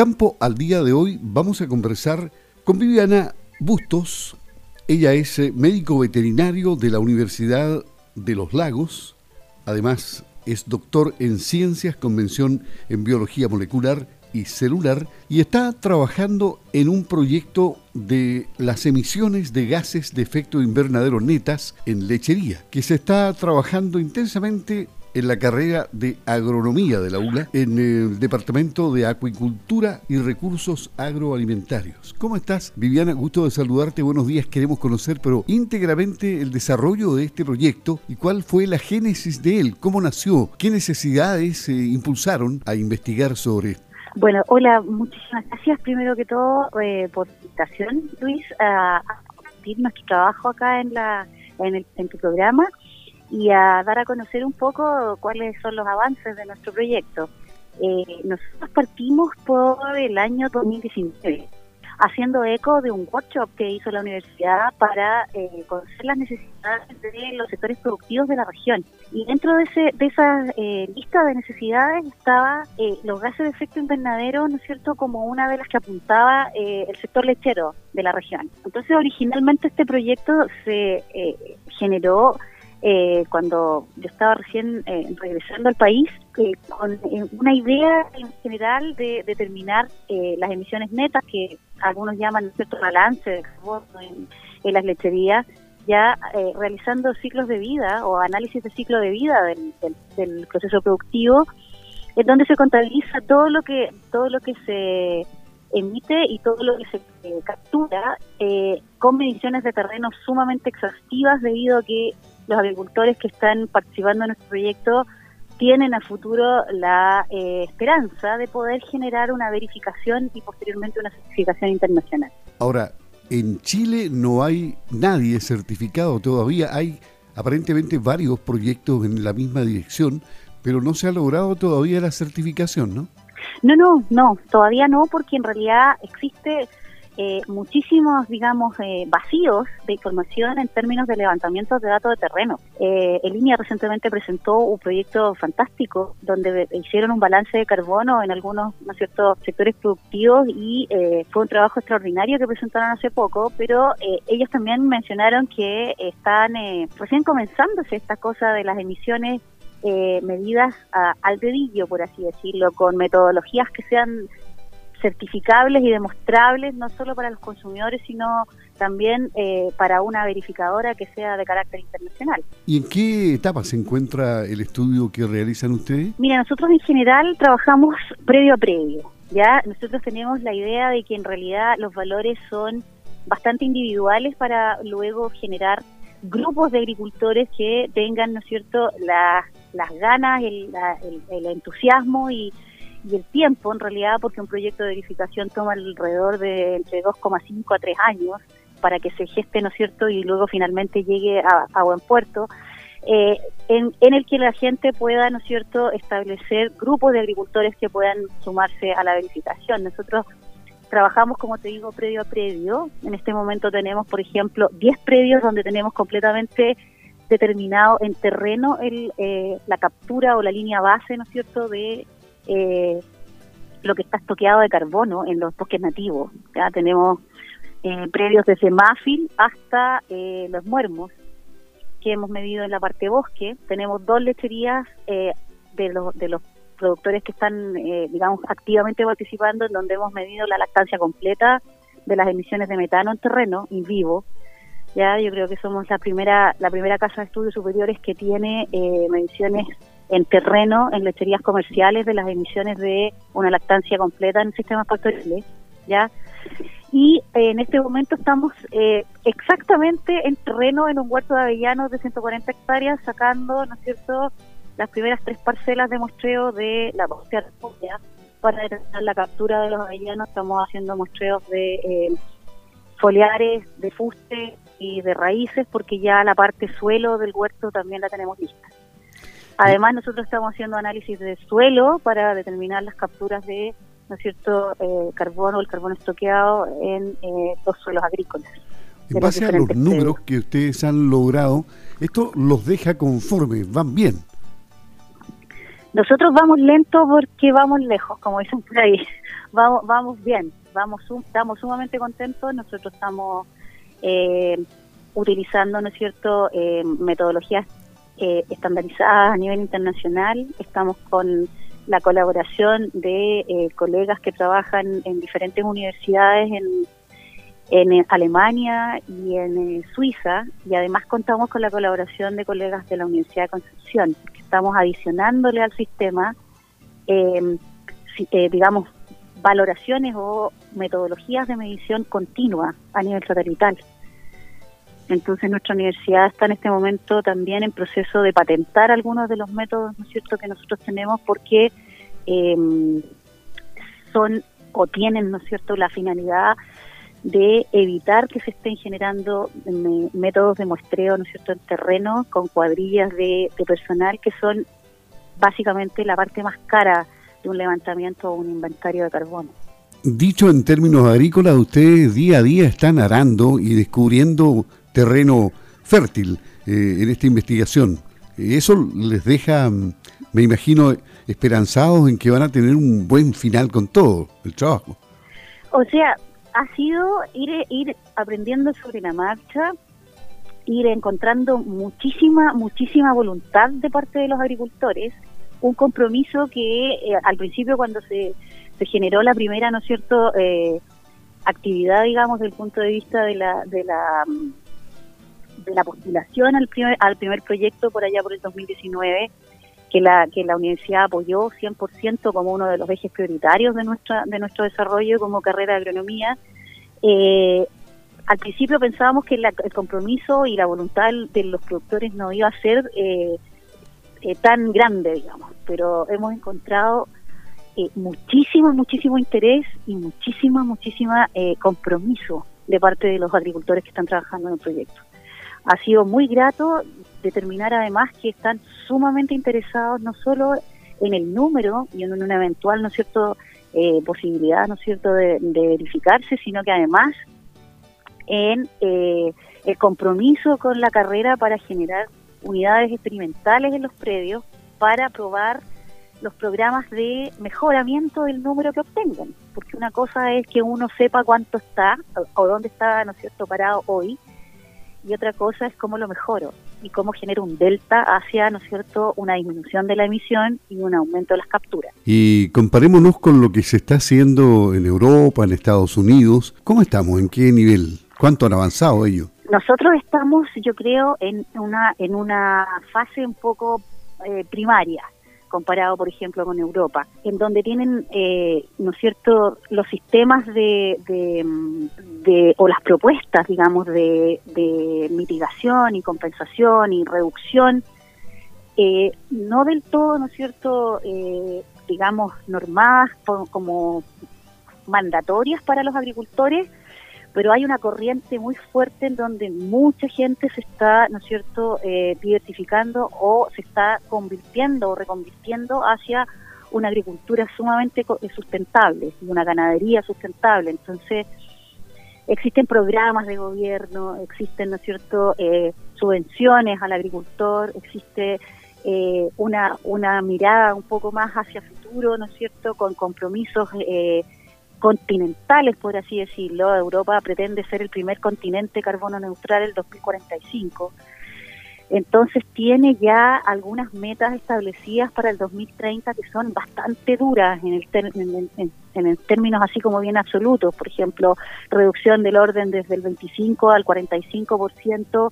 campo al día de hoy vamos a conversar con Viviana Bustos. Ella es eh, médico veterinario de la Universidad de los Lagos. Además, es doctor en ciencias con mención en biología molecular y celular y está trabajando en un proyecto de las emisiones de gases de efecto invernadero netas en lechería, que se está trabajando intensamente en la carrera de agronomía de la ULA en el Departamento de Acuicultura y Recursos Agroalimentarios. ¿Cómo estás, Viviana? Gusto de saludarte. Buenos días. Queremos conocer, pero íntegramente el desarrollo de este proyecto y cuál fue la génesis de él, cómo nació, qué necesidades se impulsaron a investigar sobre esto. Bueno, hola, muchísimas gracias primero que todo eh, por la invitación, Luis, a, compartir nuestro trabajo acá en, la, en, el, en tu programa y a dar a conocer un poco cuáles son los avances de nuestro proyecto. Eh, nosotros partimos por el año 2019 haciendo eco de un workshop que hizo la universidad para eh, conocer las necesidades de los sectores productivos de la región. Y dentro de, ese, de esa eh, lista de necesidades estaba eh, los gases de efecto invernadero, ¿no es cierto?, como una de las que apuntaba el sector lechero de la región. Entonces, originalmente este proyecto se generó eh, cuando yo estaba recién eh, regresando al país, eh, con una idea en general de determinar las emisiones netas, que algunos llaman cierto balance de carbono en, las lecherías, ya realizando ciclos de vida o análisis de ciclo de vida del, del, proceso productivo, en donde se contabiliza todo lo que todo lo que se emite y todo lo que se captura con mediciones de terreno sumamente exhaustivas debido a que los agricultores que están participando en nuestro proyecto tienen a futuro la eh, esperanza de poder generar una verificación y posteriormente una certificación internacional. Ahora, en Chile no hay nadie certificado todavía, hay aparentemente varios proyectos en la misma dirección, pero no se ha logrado todavía la certificación, ¿no? No, no, no, todavía no, porque en realidad existe eh, muchísimos, digamos, eh, vacíos de información en términos de levantamiento de datos de terreno. Eh, el INEA recientemente presentó un proyecto fantástico donde hicieron un balance de carbono en algunos ¿no sectores productivos y eh, fue un trabajo extraordinario que presentaron hace poco, pero ellos también mencionaron que están recién comenzándose esta cosa de las emisiones medidas al dedillo, por así decirlo, con metodologías que sean certificables y demostrables no solo para los consumidores, sino también eh, para una verificadora que sea de carácter internacional. ¿Y en qué etapa se encuentra el estudio que realizan ustedes? Mira, nosotros en general trabajamos previo a previo. Ya nosotros tenemos la idea de que en realidad los valores son bastante individuales para luego generar grupos de agricultores que tengan, ¿no es cierto?, las ganas, el, el entusiasmo y y el tiempo en realidad, porque un proyecto de verificación toma alrededor de entre 2,5 a 3 años para que se geste, ¿no es cierto?, y luego finalmente llegue a, buen puerto, eh, en, el que la gente pueda, ¿no es cierto?, establecer grupos de agricultores que puedan sumarse a la verificación. Nosotros trabajamos, como te digo, predio a predio. En este momento tenemos, por ejemplo, 10 predios donde tenemos completamente determinado en terreno el, eh, la captura o la línea base, ¿no es cierto?, de eh, lo que está estoqueado de carbono en los bosques nativos. Ya tenemos eh, previos desde Mafil hasta eh, los muermos que hemos medido en la parte bosque. Tenemos dos lecherías eh, de, los, de los productores que están, digamos, activamente participando, en donde hemos medido la lactancia completa de las emisiones de metano en terreno, in vivo. Ya, yo creo que somos la primera, la primera casa de estudios superiores que tiene mediciones en terreno, en lecherías comerciales, de las emisiones de una lactancia completa en sistemas pastoriles, ¿ya? Y eh, en este momento estamos eh, exactamente en terreno, en un huerto de avellanos de 140 hectáreas, sacando, ¿no es cierto?, las primeras tres parcelas de muestreo de la bosque para determinar la captura de los avellanos. Estamos haciendo muestreos de eh, foliares, de fuste y de raíces, porque ya la parte suelo del huerto también la tenemos lista. Además, nosotros estamos haciendo análisis de suelo para determinar las capturas de, ¿no es cierto?, eh, carbono, el carbono estoqueado en eh, los suelos agrícolas. En base a los números que ustedes han logrado, esto los deja conformes, van bien. Nosotros vamos lento porque vamos lejos, como dicen por ahí. vamos, vamos bien, vamos, estamos sumamente contentos. Nosotros estamos eh, utilizando, ¿no es cierto?, eh, metodologías eh, estandarizadas a nivel internacional. Estamos con la colaboración de eh, colegas que trabajan en diferentes universidades en, en Alemania y en Suiza y además contamos con la colaboración de colegas de la Universidad de Concepción, estamos adicionándole al sistema, digamos, valoraciones o metodologías de medición continua a nivel satelital. Entonces nuestra universidad está en este momento también en proceso de patentar algunos de los métodos, ¿no es cierto?, que nosotros tenemos porque em, son o tienen, ¿no es cierto?, la finalidad de evitar que se estén generando métodos de muestreo, ¿no es cierto?, en terreno con cuadrillas de, de personal que son básicamente la parte más cara de un levantamiento o un inventario de carbono. Dicho en términos agrícolas, ustedes día a día están arando y descubriendo terreno fértil eh, en esta investigación. Eso les deja, mm, me imagino, esperanzados en que van a tener un buen final con todo el trabajo. O sea, ha sido ir, ir aprendiendo sobre la marcha, ir encontrando muchísima, muchísima voluntad de parte de los agricultores, un compromiso que eh, al principio cuando se, generó la primera, ¿no es cierto?, eh, actividad, digamos, desde el punto de vista de la, de la mm, de la postulación al primer, al primer proyecto por allá por el 2019, que la, que la universidad apoyó 100% como uno de los ejes prioritarios de, nuestra, de nuestro desarrollo como carrera de agronomía. Eh, al principio pensábamos que el compromiso y la voluntad de los productores no iba a ser eh, eh, tan grande, digamos, pero hemos encontrado muchísimo, muchísimo interés y muchísima, muchísima compromiso de parte de los agricultores que están trabajando en el proyecto ha sido muy grato determinar además que están sumamente interesados no solo en el número y en una eventual, ¿no es cierto?, eh, posibilidad, ¿no es cierto?, de, verificarse, sino que además en eh, el compromiso con la carrera para generar unidades experimentales en los predios para probar los programas de mejoramiento del número que obtengan, porque una cosa es que uno sepa cuánto está o dónde está, ¿no cierto?, parado hoy, y otra cosa es cómo lo mejoro y cómo genero un delta hacia, ¿no es cierto?, una disminución de la emisión y un aumento de las capturas. Y comparémonos con lo que se está haciendo en Europa, en Estados Unidos. ¿Cómo estamos? ¿En qué nivel? ¿Cuánto han avanzado ellos? Nosotros estamos, yo creo, en una, en una fase un poco eh, primaria comparado, por ejemplo, con Europa, en donde tienen, eh, ¿no es cierto?, los sistemas de, de, o las propuestas, digamos, de, de, mitigación y compensación y reducción, eh, no del todo, ¿no es cierto?, eh, digamos, normadas como mandatorias para los agricultores, pero hay una corriente muy fuerte en donde mucha gente se está, ¿no es cierto?, eh, diversificando o se está convirtiendo o reconvirtiendo hacia una agricultura sumamente sustentable, una ganadería sustentable. Entonces, existen programas de gobierno, existen, ¿no es cierto?, eh, subvenciones al agricultor, existe eh, una, una mirada un poco más hacia futuro, ¿no es cierto?, con compromisos eh, continentales, por así decirlo. Europa pretende ser el primer continente carbono neutral el 2045. Entonces tiene ya algunas metas establecidas para el 2030 que son bastante duras en, el en, en, términos así como bien absolutos. Por ejemplo, reducción del orden desde el 25 al 45%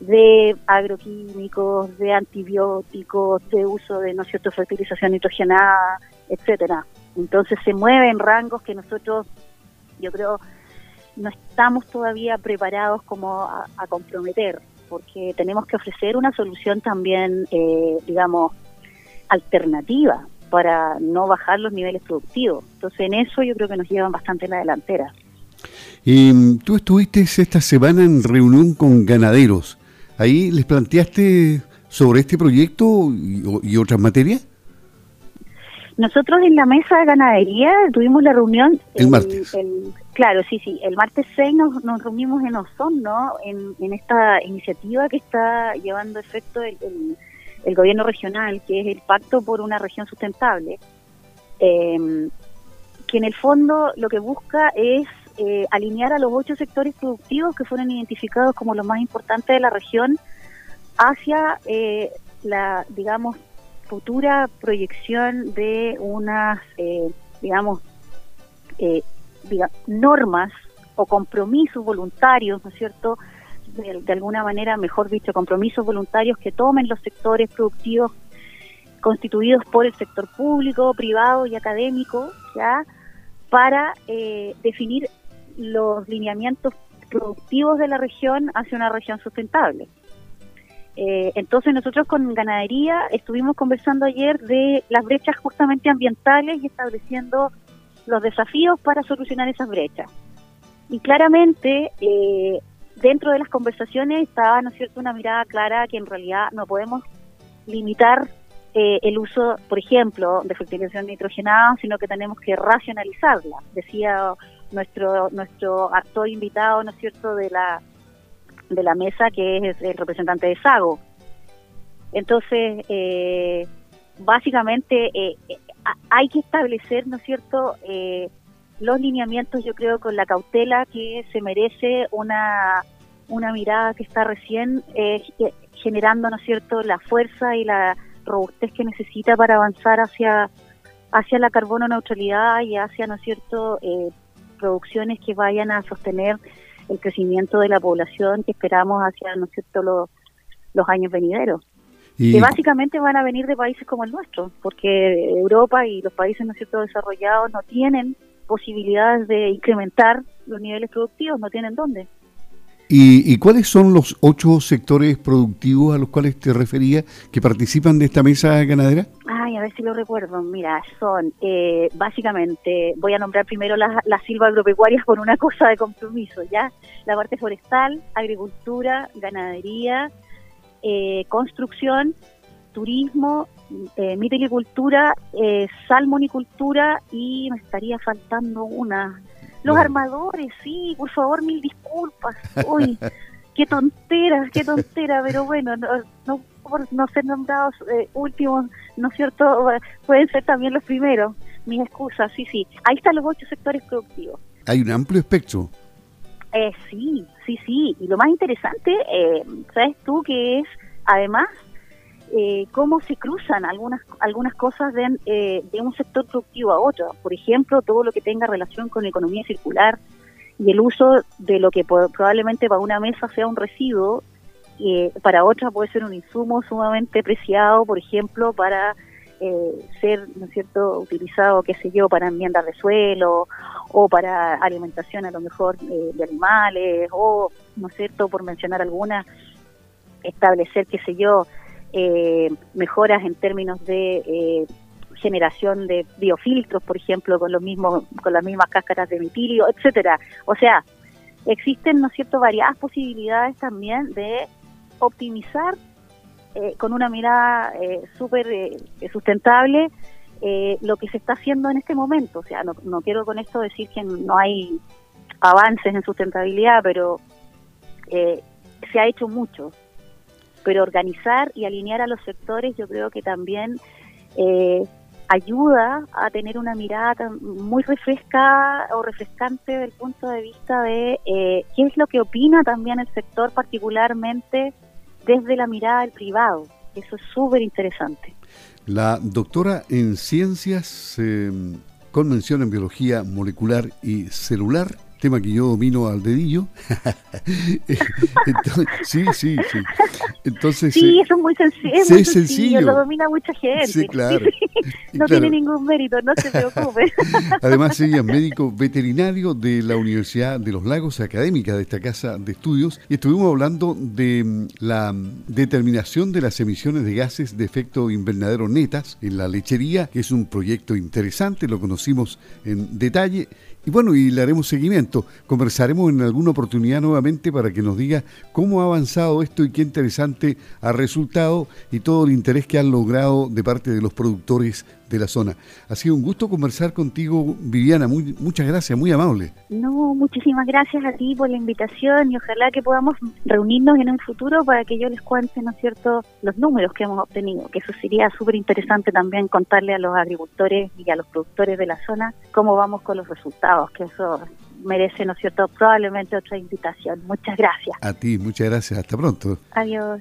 de agroquímicos, de antibióticos, de uso de no cierto fertilización nitrogenada, etcétera. Entonces se mueve en rangos que nosotros, yo creo, no estamos todavía preparados como a, comprometer, porque tenemos que ofrecer una solución también, eh, digamos, alternativa para no bajar los niveles productivos. Entonces en eso yo creo que nos llevan bastante la delantera. Y tú estuviste esta semana en reunión con ganaderos. ¿Ahí les planteaste sobre este proyecto y otras materias? Nosotros en la mesa de ganadería tuvimos la reunión el, martes. claro, sí, sí. El martes 6 nos, nos reunimos en Osorno en, en esta iniciativa que está llevando efecto el, el, gobierno regional, que es el Pacto por una Región Sustentable. Em, que en el fondo lo que busca es eh, alinear a los ocho sectores productivos que fueron identificados como los más importantes de la región hacia eh, la, digamos, futura proyección de unas, eh, digamos, normas o compromisos voluntarios, ¿no es cierto?, de, de, alguna manera, mejor dicho, compromisos voluntarios que tomen los sectores productivos constituidos por el sector público, privado y académico, ya para eh, definir los lineamientos productivos de la región hacia una región sustentable. Eh, entonces nosotros con ganadería estuvimos conversando ayer de las brechas justamente ambientales y estableciendo los desafíos para solucionar esas brechas. Y claramente eh, dentro de las conversaciones estaba, ¿no es cierto?, una mirada clara que en realidad no podemos limitar eh, el uso, por ejemplo, de fertilización nitrogenada, sino que tenemos que racionalizarla. Decía nuestro nuestro actor invitado, ¿no es cierto?, de la de la mesa, que es el representante de Sago. Entonces, eh, básicamente eh, hay que establecer, ¿no es cierto?, los lineamientos, yo creo, con la cautela que se merece una, una mirada que está recién generando, ¿no es cierto?, la fuerza y la robustez que necesita para avanzar hacia, hacia la carbono neutralidad y hacia, ¿no es cierto?, eh, producciones que vayan a sostener el crecimiento de la población que esperamos hacia, ¿no es cierto?, los, los años venideros. Y... Que básicamente van a venir de países como el nuestro, porque Europa y los países, ¿no es cierto?, desarrollados no tienen posibilidades de incrementar los niveles productivos, no tienen dónde. ¿Y, cuáles son los ocho sectores productivos a los cuales te refería que participan de esta mesa ganadera? Ay, a ver si lo recuerdo. Mira, son eh, básicamente, voy a nombrar primero las, las agropecuarias por una cosa de compromiso, ¿ya? La parte forestal, agricultura, ganadería, eh, construcción, turismo, eh, mitilicultura, eh, salmonicultura y me estaría faltando una, los armadores, sí, por favor, mil disculpas. Uy, qué tontera, qué tontera, pero bueno, no, no por no ser nombrados eh, últimos, ¿no es cierto? Pueden ser también los primeros. Mis excusas, sí, sí. Ahí están los ocho sectores productivos. Hay un amplio espectro. Eh, sí, sí, sí. Y lo más interesante, eh, ¿sabes tú? Que es, además, eh, cómo se cruzan algunas algunas cosas de, eh, de un sector productivo a otro. Por ejemplo, todo lo que tenga relación con economía circular y el uso de lo que probablemente para una mesa sea un residuo, eh, para otra puede ser un insumo sumamente preciado, por ejemplo, para ser, ¿no es cierto?, utilizado, qué sé yo, para enmiendas de suelo o para alimentación a lo mejor de animales o, ¿no es cierto?, por mencionar alguna, establecer, qué sé yo, eh, mejoras en términos de eh, generación de biofiltros, por ejemplo, con los mismos, con las mismas cáscaras de mitilio, etcétera. O sea, existen, ¿no es cierto?, variadas posibilidades también de optimizar eh, con una mirada eh, súper sustentable lo que se está haciendo en este momento. O sea, no, no quiero con esto decir que no hay avances en sustentabilidad, pero se ha hecho mucho pero organizar y alinear a los sectores yo creo que también eh, ayuda a tener una mirada muy refrescada o refrescante del punto de vista de eh, qué es lo que opina también el sector particularmente desde la mirada del privado. Eso es súper interesante. La doctora en ciencias eh, con mención en biología molecular y celular, tema que yo domino al dedillo. sí, sí, sí. Entonces, sí, eh, eso es muy, sencillo, Lo domina mucha gente. Sí, claro. no tiene ningún mérito, no se preocupe. Además, ella es médico veterinario de la Universidad de los Lagos, académica de esta casa de estudios, y estuvimos hablando de mm, la determinación de las emisiones de gases de efecto invernadero netas en la lechería, que es un proyecto interesante, lo conocimos en detalle y bueno, y le haremos seguimiento. Conversaremos en alguna oportunidad nuevamente para que nos diga cómo ha avanzado esto y qué interesante ha resultado y todo el interés que han logrado de parte de los productores de la zona. Ha sido un gusto conversar contigo, Viviana. Muy, muchas gracias, muy amable. No, muchísimas gracias a ti por la invitación y ojalá que podamos reunirnos en un futuro para que yo les cuente, ¿no es cierto?, los números que hemos obtenido, que eso sería súper interesante también contarle a los agricultores y a los productores de la zona cómo vamos con los resultados, que eso merece, ¿no es cierto?, probablemente otra invitación. Muchas gracias. A ti, muchas gracias. Hasta pronto. Adiós.